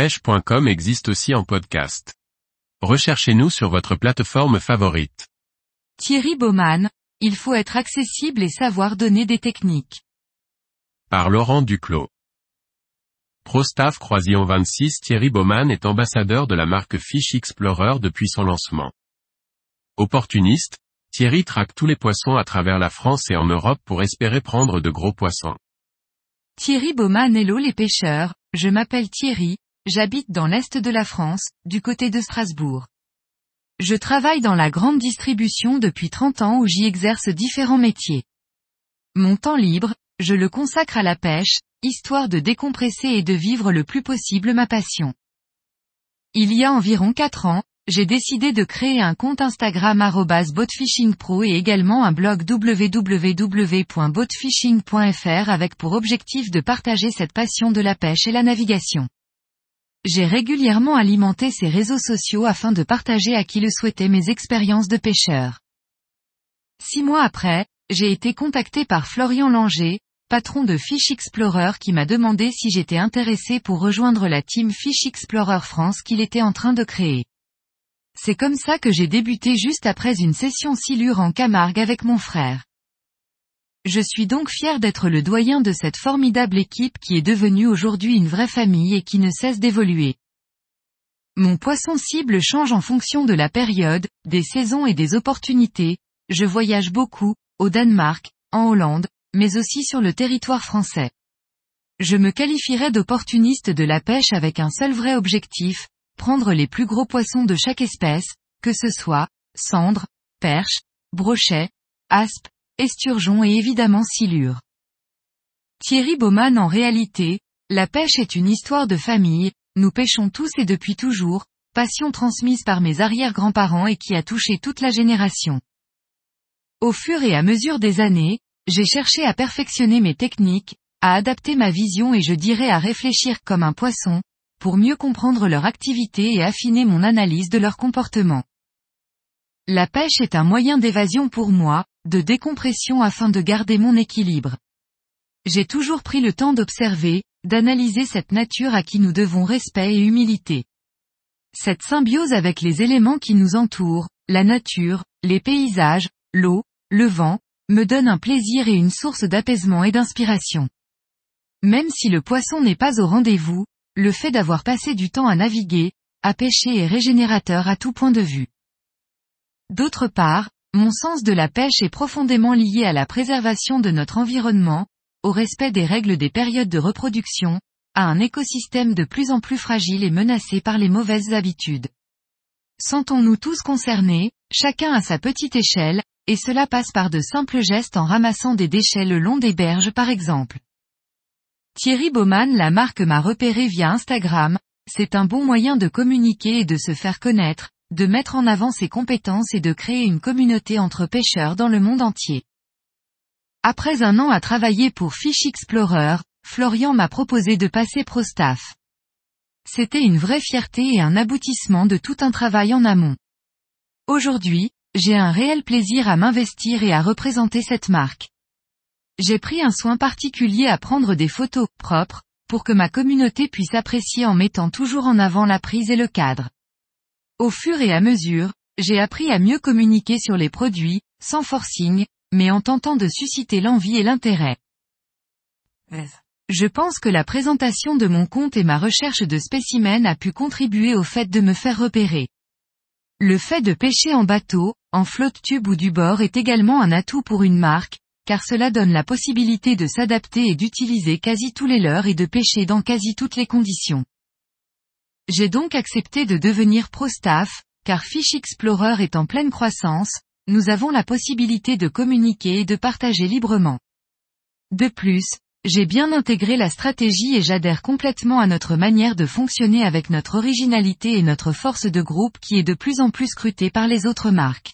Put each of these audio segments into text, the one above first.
pêche.com existe aussi en podcast. Recherchez-nous sur votre plateforme favorite. Thierry Baumann, il faut être accessible et savoir donner des techniques. Par Laurent Duclos. ProStaff Croisillon 26 Thierry Baumann est ambassadeur de la marque Fish Explorer depuis son lancement. Opportuniste, Thierry traque tous les poissons à travers la France et en Europe pour espérer prendre de gros poissons. Thierry Baumann hello les pêcheurs, je m'appelle Thierry, j'habite dans l'est de la France, du côté de Strasbourg. Je travaille dans la grande distribution depuis 30 ans où j'y exerce différents métiers. Mon temps libre, je le consacre à la pêche, histoire de décompresser et de vivre le plus possible ma passion. Il y a environ 4 ans, j'ai décidé de créer un compte Instagram @boatfishingpro et également un blog www.boatfishing.fr avec pour objectif de partager cette passion de la pêche et la navigation. J'ai régulièrement alimenté ces réseaux sociaux afin de partager à qui le souhaitait mes expériences de pêcheur. Six mois après, j'ai été contacté par Florian Langer, patron de Fish Explorer qui m'a demandé si j'étais intéressé pour rejoindre la team Fish Explorer France qu'il était en train de créer. C'est comme ça que j'ai débuté juste après une session silure en Camargue avec mon frère. Je suis donc fier d'être le doyen de cette formidable équipe qui est devenue aujourd'hui une vraie famille et qui ne cesse d'évoluer. Mon poisson cible change en fonction de la période, des saisons et des opportunités, je voyage beaucoup, au Danemark, en Hollande, mais aussi sur le territoire français. Je me qualifierais d'opportuniste de la pêche avec un seul vrai objectif, prendre les plus gros poissons de chaque espèce, que ce soit, cendre, perche, brochet, aspe, esturgeon et évidemment silure. Thierry Baumann en réalité, la pêche est une histoire de famille, nous pêchons tous et depuis toujours, passion transmise par mes arrière-grands-parents et qui a touché toute la génération. Au fur et à mesure des années, j'ai cherché à perfectionner mes techniques, à adapter ma vision et je dirais à réfléchir comme un poisson, pour mieux comprendre leur activité et affiner mon analyse de leur comportement. La pêche est un moyen d'évasion pour moi, de décompression afin de garder mon équilibre. J'ai toujours pris le temps d'observer, d'analyser cette nature à qui nous devons respect et humilité. Cette symbiose avec les éléments qui nous entourent, la nature, les paysages, l'eau, le vent, me donne un plaisir et une source d'apaisement et d'inspiration. Même si le poisson n'est pas au rendez-vous, le fait d'avoir passé du temps à naviguer, à pêcher est régénérateur à tout point de vue. D'autre part, mon sens de la pêche est profondément lié à la préservation de notre environnement, au respect des règles des périodes de reproduction, à un écosystème de plus en plus fragile et menacé par les mauvaises habitudes. Sentons-nous tous concernés, chacun à sa petite échelle, et cela passe par de simples gestes en ramassant des déchets le long des berges par exemple. Thierry Baumann la marque m'a repéré via Instagram, c'est un bon moyen de communiquer et de se faire connaître, de mettre en avant ses compétences et de créer une communauté entre pêcheurs dans le monde entier. Après un an à travailler pour Fish Explorer, Florian m'a proposé de passer pro staff. C'était une vraie fierté et un aboutissement de tout un travail en amont. Aujourd'hui, j'ai un réel plaisir à m'investir et à représenter cette marque. J'ai pris un soin particulier à prendre des photos propres, pour que ma communauté puisse apprécier en mettant toujours en avant la prise et le cadre. Au fur et à mesure, j'ai appris à mieux communiquer sur les produits, sans forcing, mais en tentant de susciter l'envie et l'intérêt. Je pense que la présentation de mon compte et ma recherche de spécimens a pu contribuer au fait de me faire repérer. Le fait de pêcher en bateau, en flotte tube ou du bord est également un atout pour une marque, car cela donne la possibilité de s'adapter et d'utiliser quasi tous les leurs et de pêcher dans quasi toutes les conditions. J'ai donc accepté de devenir pro-staff, car Fish Explorer est en pleine croissance, nous avons la possibilité de communiquer et de partager librement. De plus, j'ai bien intégré la stratégie et j'adhère complètement à notre manière de fonctionner avec notre originalité et notre force de groupe qui est de plus en plus scrutée par les autres marques.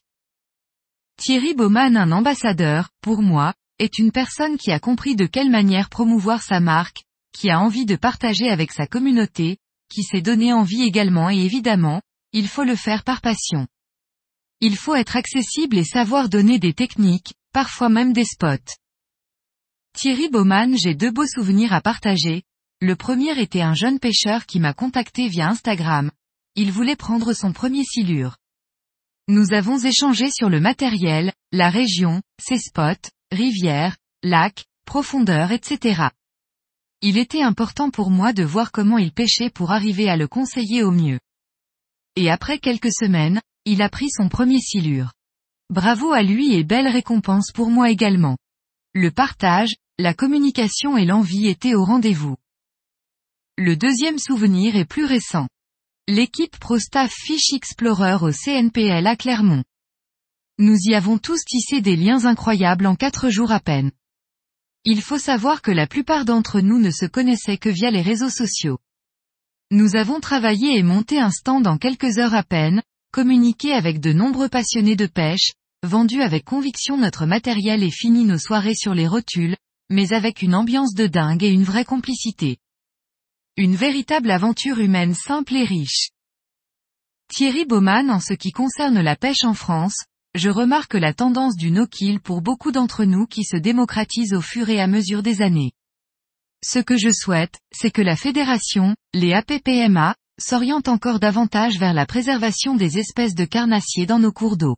Thierry Baumann un ambassadeur, pour moi, est une personne qui a compris de quelle manière promouvoir sa marque, qui a envie de partager avec sa communauté, qui s'est donné envie également et évidemment, il faut le faire par passion. Il faut être accessible et savoir donner des techniques, parfois même des spots. Thierry Baumann j'ai deux beaux souvenirs à partager, Le premier était un jeune pêcheur qui m'a contacté via Instagram. Il voulait prendre son premier silure. Nous avons échangé sur le matériel, la région, ses spots, rivières, lacs, profondeur, etc. Il était important pour moi de voir comment il pêchait pour arriver à le conseiller au mieux. Et après quelques semaines, il a pris son premier silure. Bravo à lui et belle récompense pour moi également. Le partage, la communication et l'envie étaient au rendez-vous. Le deuxième souvenir est plus récent. L'équipe ProStaff Fish Explorer au CNPL à Clermont. Nous y avons tous tissé des liens incroyables en quatre jours à peine. Il faut savoir que la plupart d'entre nous ne se connaissaient que via les réseaux sociaux. Nous avons travaillé et monté un stand en quelques heures à peine, communiqué avec de nombreux passionnés de pêche, vendu avec conviction notre matériel et fini nos soirées sur les rotules, mais avec une ambiance de dingue et une vraie complicité. Une véritable aventure humaine simple et riche. Thierry Baumann en ce qui concerne la pêche en France, je remarque la tendance du no-kill pour beaucoup d'entre nous qui se démocratise au fur et à mesure des années. Ce que je souhaite, c'est que la fédération, les APPMA, s'oriente encore davantage vers la préservation des espèces de carnassiers dans nos cours d'eau.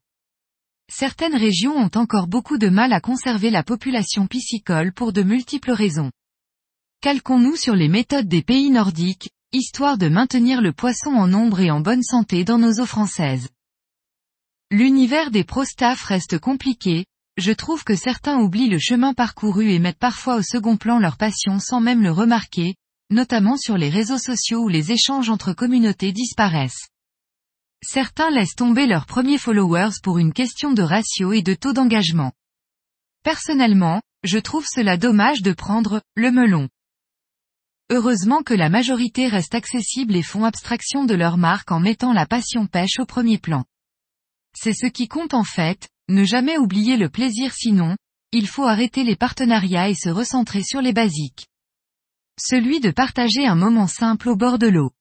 Certaines régions ont encore beaucoup de mal à conserver la population piscicole pour de multiples raisons. Calquons-nous sur les méthodes des pays nordiques, histoire de maintenir le poisson en nombre et en bonne santé dans nos eaux françaises. L'univers des pro-staff reste compliqué, je trouve que certains oublient le chemin parcouru et mettent parfois au second plan leur passion sans même le remarquer, notamment sur les réseaux sociaux où les échanges entre communautés disparaissent. Certains laissent tomber leurs premiers followers pour une question de ratio et de taux d'engagement. Personnellement, je trouve cela dommage de prendre le melon. Heureusement que la majorité reste accessible et font abstraction de leur marque en mettant la passion pêche au premier plan. C'est ce qui compte en fait, ne jamais oublier le plaisir sinon, il faut arrêter les partenariats et se recentrer sur les basiques. Celui de partager un moment simple au bord de l'eau.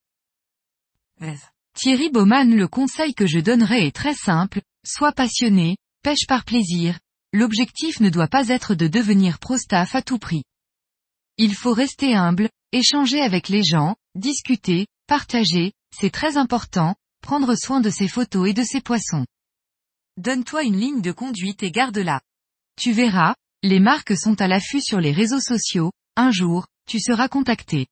Thierry Baumann le conseil que je donnerais est très simple, sois passionné, pêche par plaisir, l'objectif ne doit pas être de devenir pro-staff à tout prix. Il faut rester humble, Échanger avec les gens, discuter, partager, c'est très important, prendre soin de ses photos et de ses poissons. Donne-toi une ligne de conduite et garde-la. Tu verras, les marques sont à l'affût sur les réseaux sociaux, un jour, tu seras contacté.